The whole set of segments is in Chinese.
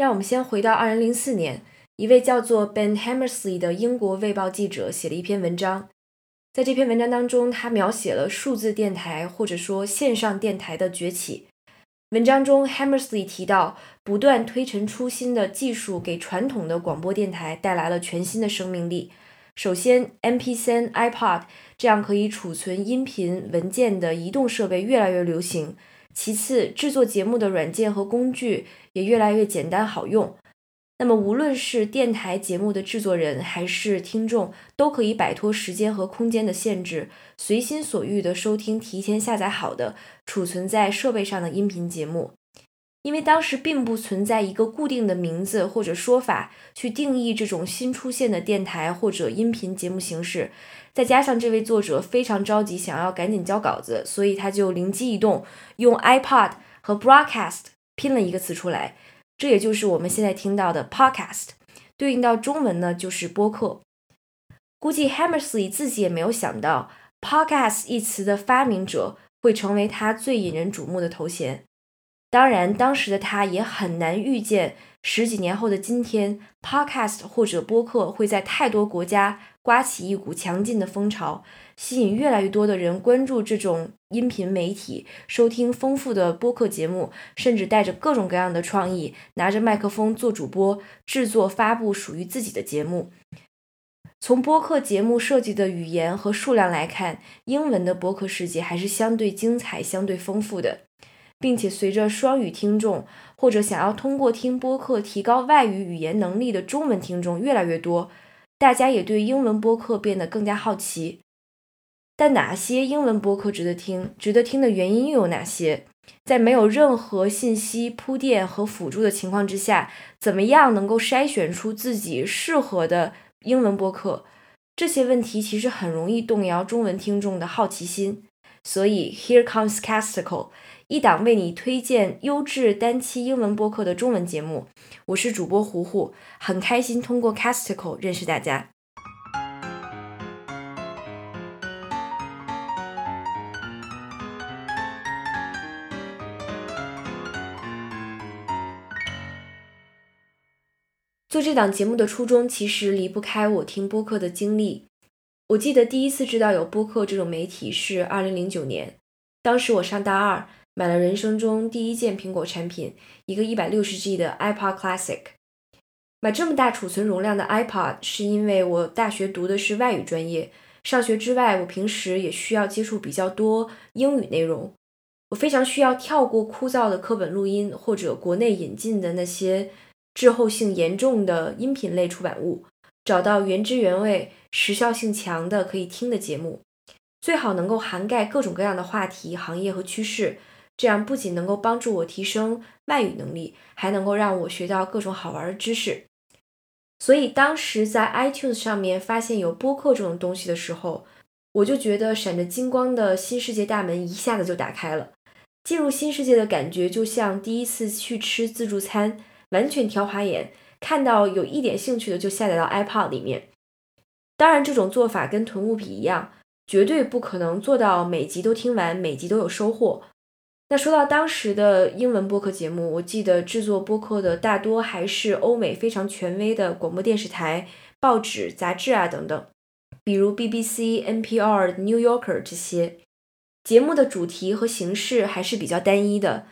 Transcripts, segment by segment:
让我们先回到二零零四年，一位叫做 Ben Hammersley 的英国卫报记者写了一篇文章。在这篇文章当中，他描写了数字电台或者说线上电台的崛起。文章中，Hammersley 提到，不断推陈出新的技术给传统的广播电台带来了全新的生命力。首先，MP3、iPod 这样可以储存音频文件的移动设备越来越流行。其次，制作节目的软件和工具也越来越简单好用。那么，无论是电台节目的制作人还是听众，都可以摆脱时间和空间的限制，随心所欲地收听提前下载好的、储存在设备上的音频节目。因为当时并不存在一个固定的名字或者说法去定义这种新出现的电台或者音频节目形式，再加上这位作者非常着急，想要赶紧交稿子，所以他就灵机一动，用 iPod 和 broadcast 拼了一个词出来。这也就是我们现在听到的 podcast，对应到中文呢就是播客。估计 Hammersley 自己也没有想到，podcast 一词的发明者会成为他最引人瞩目的头衔。当然，当时的他也很难预见，十几年后的今天，podcast 或者播客会在太多国家刮起一股强劲的风潮。吸引越来越多的人关注这种音频媒体，收听丰富的播客节目，甚至带着各种各样的创意，拿着麦克风做主播，制作发布属于自己的节目。从播客节目设计的语言和数量来看，英文的播客世界还是相对精彩、相对丰富的，并且随着双语听众或者想要通过听播客提高外语语言能力的中文听众越来越多，大家也对英文播客变得更加好奇。但哪些英文播客值得听？值得听的原因又有哪些？在没有任何信息铺垫和辅助的情况之下，怎么样能够筛选出自己适合的英文播客？这些问题其实很容易动摇中文听众的好奇心。所以，Here comes Casticle，一档为你推荐优质单期英文播客的中文节目。我是主播糊糊，很开心通过 Casticle 认识大家。做这档节目的初衷，其实离不开我听播客的经历。我记得第一次知道有播客这种媒体是二零零九年，当时我上大二，买了人生中第一件苹果产品，一个一百六十 G 的 iPod Classic。买这么大储存容量的 iPod，是因为我大学读的是外语专业，上学之外，我平时也需要接触比较多英语内容，我非常需要跳过枯燥的课本录音或者国内引进的那些。滞后性严重的音频类出版物，找到原汁原味、时效性强的可以听的节目，最好能够涵盖各种各样的话题、行业和趋势。这样不仅能够帮助我提升外语能力，还能够让我学到各种好玩的知识。所以当时在 iTunes 上面发现有播客这种东西的时候，我就觉得闪着金光的新世界大门一下子就打开了。进入新世界的感觉，就像第一次去吃自助餐。完全挑花眼，看到有一点兴趣的就下载到 iPod 里面。当然，这种做法跟囤物品一样，绝对不可能做到每集都听完，每集都有收获。那说到当时的英文播客节目，我记得制作播客的大多还是欧美非常权威的广播电视台、报纸、杂志啊等等，比如 BBC、NPR、New Yorker 这些。节目的主题和形式还是比较单一的。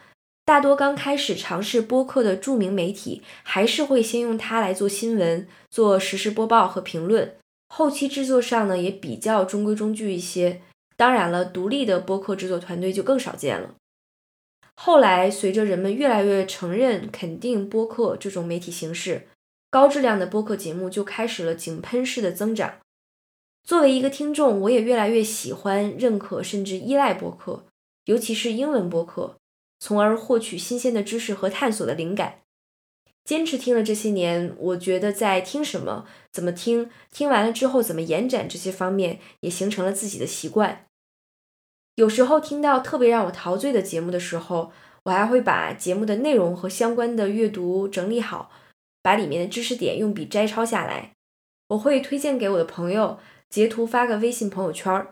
大多刚开始尝试播客的著名媒体，还是会先用它来做新闻、做实时播报和评论。后期制作上呢，也比较中规中矩一些。当然了，独立的播客制作团队就更少见了。后来，随着人们越来越承认、肯定播客这种媒体形式，高质量的播客节目就开始了井喷式的增长。作为一个听众，我也越来越喜欢、认可甚至依赖播客，尤其是英文播客。从而获取新鲜的知识和探索的灵感。坚持听了这些年，我觉得在听什么、怎么听、听完了之后怎么延展这些方面，也形成了自己的习惯。有时候听到特别让我陶醉的节目的时候，我还会把节目的内容和相关的阅读整理好，把里面的知识点用笔摘抄下来。我会推荐给我的朋友，截图发个微信朋友圈。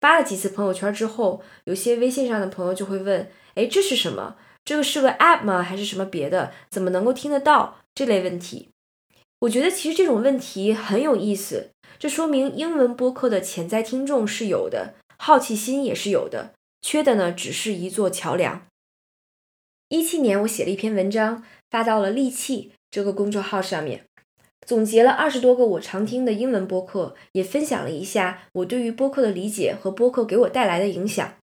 发了几次朋友圈之后，有些微信上的朋友就会问。哎，这是什么？这个是个 App 吗？还是什么别的？怎么能够听得到？这类问题，我觉得其实这种问题很有意思。这说明英文播客的潜在听众是有的，好奇心也是有的，缺的呢只是一座桥梁。一七年，我写了一篇文章，发到了利器这个公众号上面，总结了二十多个我常听的英文播客，也分享了一下我对于播客的理解和播客给我带来的影响。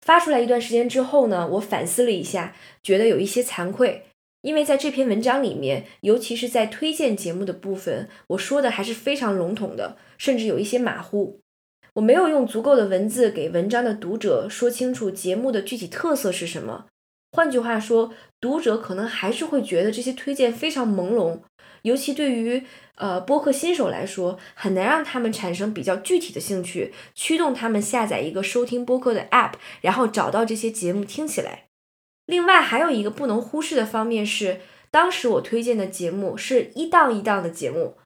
发出来一段时间之后呢，我反思了一下，觉得有一些惭愧。因为在这篇文章里面，尤其是在推荐节目的部分，我说的还是非常笼统的，甚至有一些马虎。我没有用足够的文字给文章的读者说清楚节目的具体特色是什么。换句话说，读者可能还是会觉得这些推荐非常朦胧，尤其对于呃播客新手来说，很难让他们产生比较具体的兴趣，驱动他们下载一个收听播客的 App，然后找到这些节目听起来。另外还有一个不能忽视的方面是，当时我推荐的节目是一档一档的节目，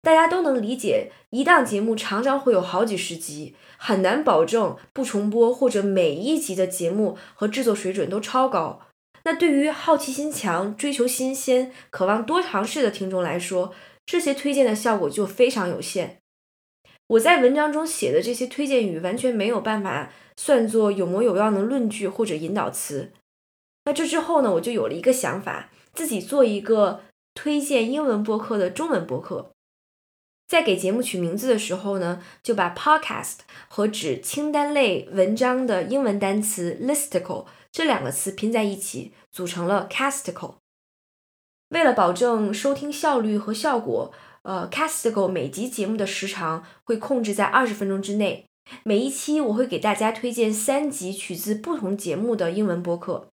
大家都能理解，一档节目常常会有好几十集，很难保证不重播，或者每一集的节目和制作水准都超高。那对于好奇心强、追求新鲜、渴望多尝试的听众来说，这些推荐的效果就非常有限。我在文章中写的这些推荐语完全没有办法算作有模有样的论据或者引导词。那这之后呢，我就有了一个想法，自己做一个推荐英文播客的中文播客。在给节目取名字的时候呢，就把 podcast 和指清单类文章的英文单词 listicle 这两个词拼在一起，组成了 casticle。为了保证收听效率和效果，呃，casticle 每集节目的时长会控制在二十分钟之内。每一期我会给大家推荐三集取自不同节目的英文播客。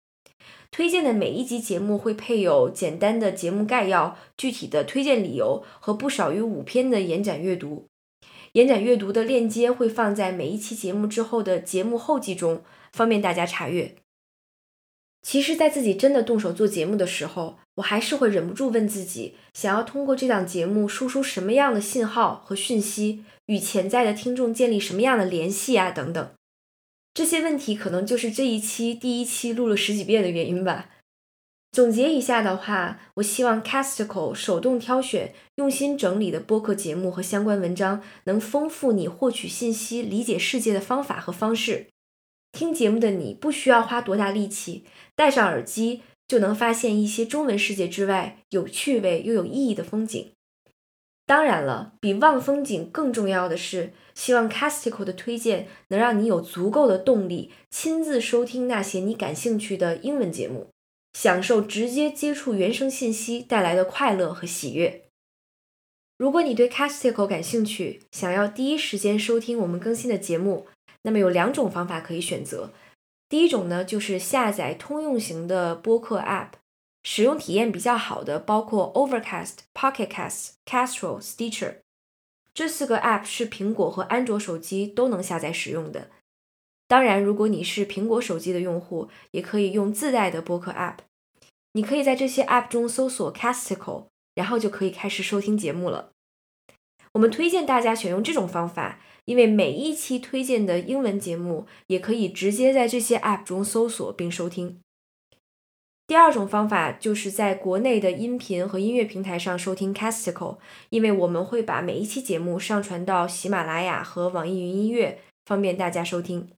推荐的每一集节目会配有简单的节目概要、具体的推荐理由和不少于五篇的延展阅读。延展阅读的链接会放在每一期节目之后的节目后记中，方便大家查阅。其实，在自己真的动手做节目的时候，我还是会忍不住问自己：想要通过这档节目输出什么样的信号和讯息，与潜在的听众建立什么样的联系啊？等等。这些问题可能就是这一期第一期录了十几遍的原因吧。总结一下的话，我希望 Casticle 手动挑选、用心整理的播客节目和相关文章，能丰富你获取信息、理解世界的方法和方式。听节目的你不需要花多大力气，戴上耳机就能发现一些中文世界之外有趣味又有意义的风景。当然了，比望风景更重要的是，希望 Casticle 的推荐能让你有足够的动力，亲自收听那些你感兴趣的英文节目，享受直接接触原生信息带来的快乐和喜悦。如果你对 Casticle 感兴趣，想要第一时间收听我们更新的节目，那么有两种方法可以选择。第一种呢，就是下载通用型的播客 App。使用体验比较好的包括 Overcast、Pocket Cast、Castro、Stitcher，这四个 App 是苹果和安卓手机都能下载使用的。当然，如果你是苹果手机的用户，也可以用自带的播客 App。你可以在这些 App 中搜索 Casticle，然后就可以开始收听节目了。我们推荐大家选用这种方法，因为每一期推荐的英文节目也可以直接在这些 App 中搜索并收听。第二种方法就是在国内的音频和音乐平台上收听 Casticle，因为我们会把每一期节目上传到喜马拉雅和网易云音乐，方便大家收听。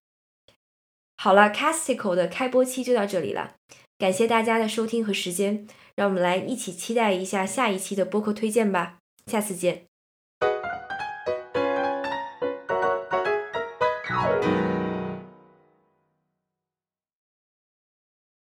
好了，Casticle 的开播期就到这里了，感谢大家的收听和时间，让我们来一起期待一下下一期的播客推荐吧，下次见。